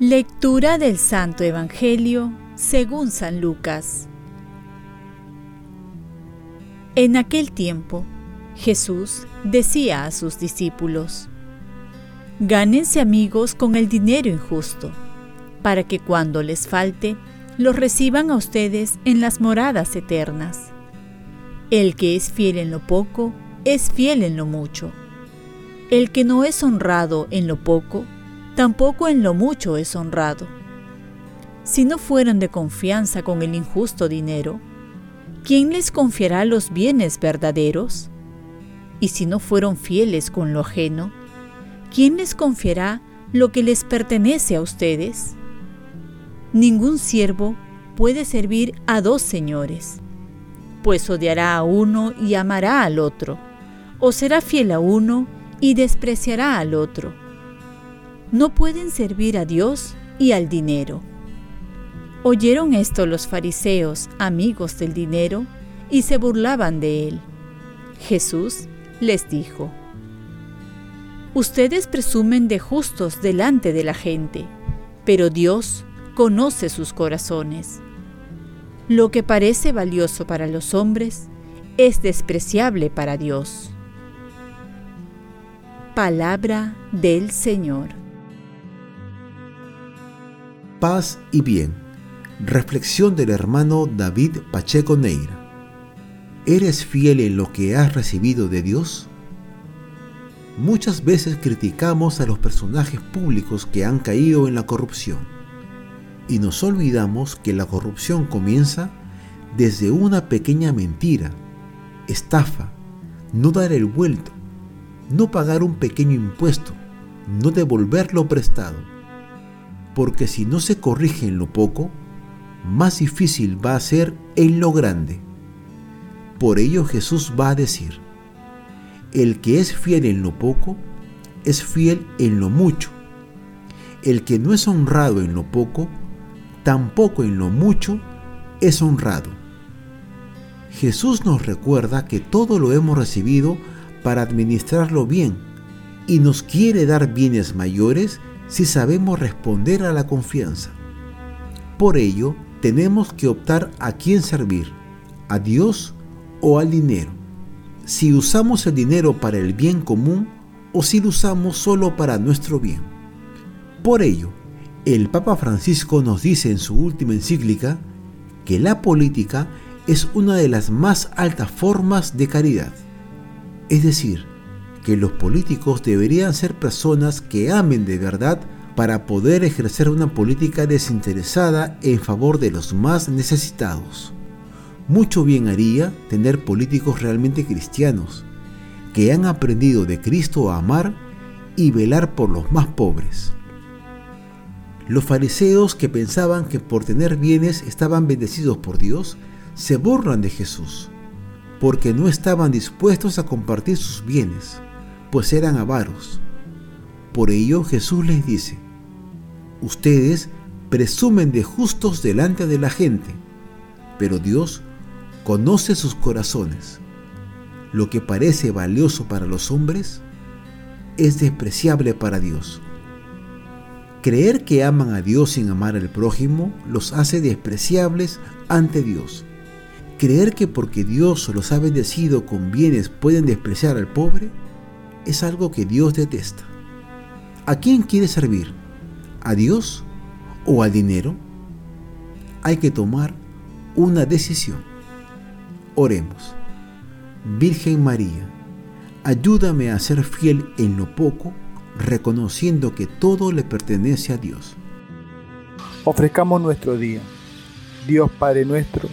Lectura del Santo Evangelio según San Lucas. En aquel tiempo, Jesús decía a sus discípulos, Gánense amigos con el dinero injusto, para que cuando les falte, los reciban a ustedes en las moradas eternas. El que es fiel en lo poco, es fiel en lo mucho. El que no es honrado en lo poco, tampoco en lo mucho es honrado. Si no fueran de confianza con el injusto dinero, ¿quién les confiará los bienes verdaderos? Y si no fueron fieles con lo ajeno, ¿quién les confiará lo que les pertenece a ustedes? Ningún siervo puede servir a dos señores, pues odiará a uno y amará al otro, o será fiel a uno y despreciará al otro no pueden servir a Dios y al dinero. Oyeron esto los fariseos, amigos del dinero, y se burlaban de él. Jesús les dijo, Ustedes presumen de justos delante de la gente, pero Dios conoce sus corazones. Lo que parece valioso para los hombres es despreciable para Dios. Palabra del Señor paz y bien. Reflexión del hermano David Pacheco Neira. ¿Eres fiel en lo que has recibido de Dios? Muchas veces criticamos a los personajes públicos que han caído en la corrupción y nos olvidamos que la corrupción comienza desde una pequeña mentira, estafa, no dar el vuelto, no pagar un pequeño impuesto, no devolver lo prestado porque si no se corrige en lo poco, más difícil va a ser en lo grande. Por ello Jesús va a decir, el que es fiel en lo poco, es fiel en lo mucho. El que no es honrado en lo poco, tampoco en lo mucho es honrado. Jesús nos recuerda que todo lo hemos recibido para administrarlo bien y nos quiere dar bienes mayores si sabemos responder a la confianza. Por ello, tenemos que optar a quién servir, a Dios o al dinero. Si usamos el dinero para el bien común o si lo usamos solo para nuestro bien. Por ello, el Papa Francisco nos dice en su última encíclica que la política es una de las más altas formas de caridad. Es decir, que los políticos deberían ser personas que amen de verdad para poder ejercer una política desinteresada en favor de los más necesitados. Mucho bien haría tener políticos realmente cristianos, que han aprendido de Cristo a amar y velar por los más pobres. Los fariseos que pensaban que por tener bienes estaban bendecidos por Dios, se burlan de Jesús, porque no estaban dispuestos a compartir sus bienes pues eran avaros. Por ello Jesús les dice, ustedes presumen de justos delante de la gente, pero Dios conoce sus corazones. Lo que parece valioso para los hombres es despreciable para Dios. Creer que aman a Dios sin amar al prójimo los hace despreciables ante Dios. Creer que porque Dios los ha bendecido con bienes pueden despreciar al pobre es algo que Dios detesta. ¿A quién quiere servir? ¿A Dios o al dinero? Hay que tomar una decisión. Oremos. Virgen María, ayúdame a ser fiel en lo poco, reconociendo que todo le pertenece a Dios. Ofrezcamos nuestro día. Dios Padre nuestro,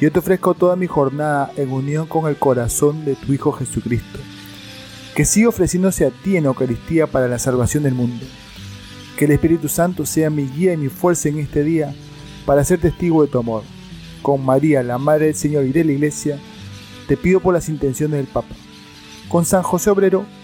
yo te ofrezco toda mi jornada en unión con el corazón de tu Hijo Jesucristo que siga ofreciéndose a ti en Eucaristía para la salvación del mundo. Que el Espíritu Santo sea mi guía y mi fuerza en este día para ser testigo de tu amor. Con María, la Madre del Señor y de la Iglesia, te pido por las intenciones del Papa. Con San José Obrero,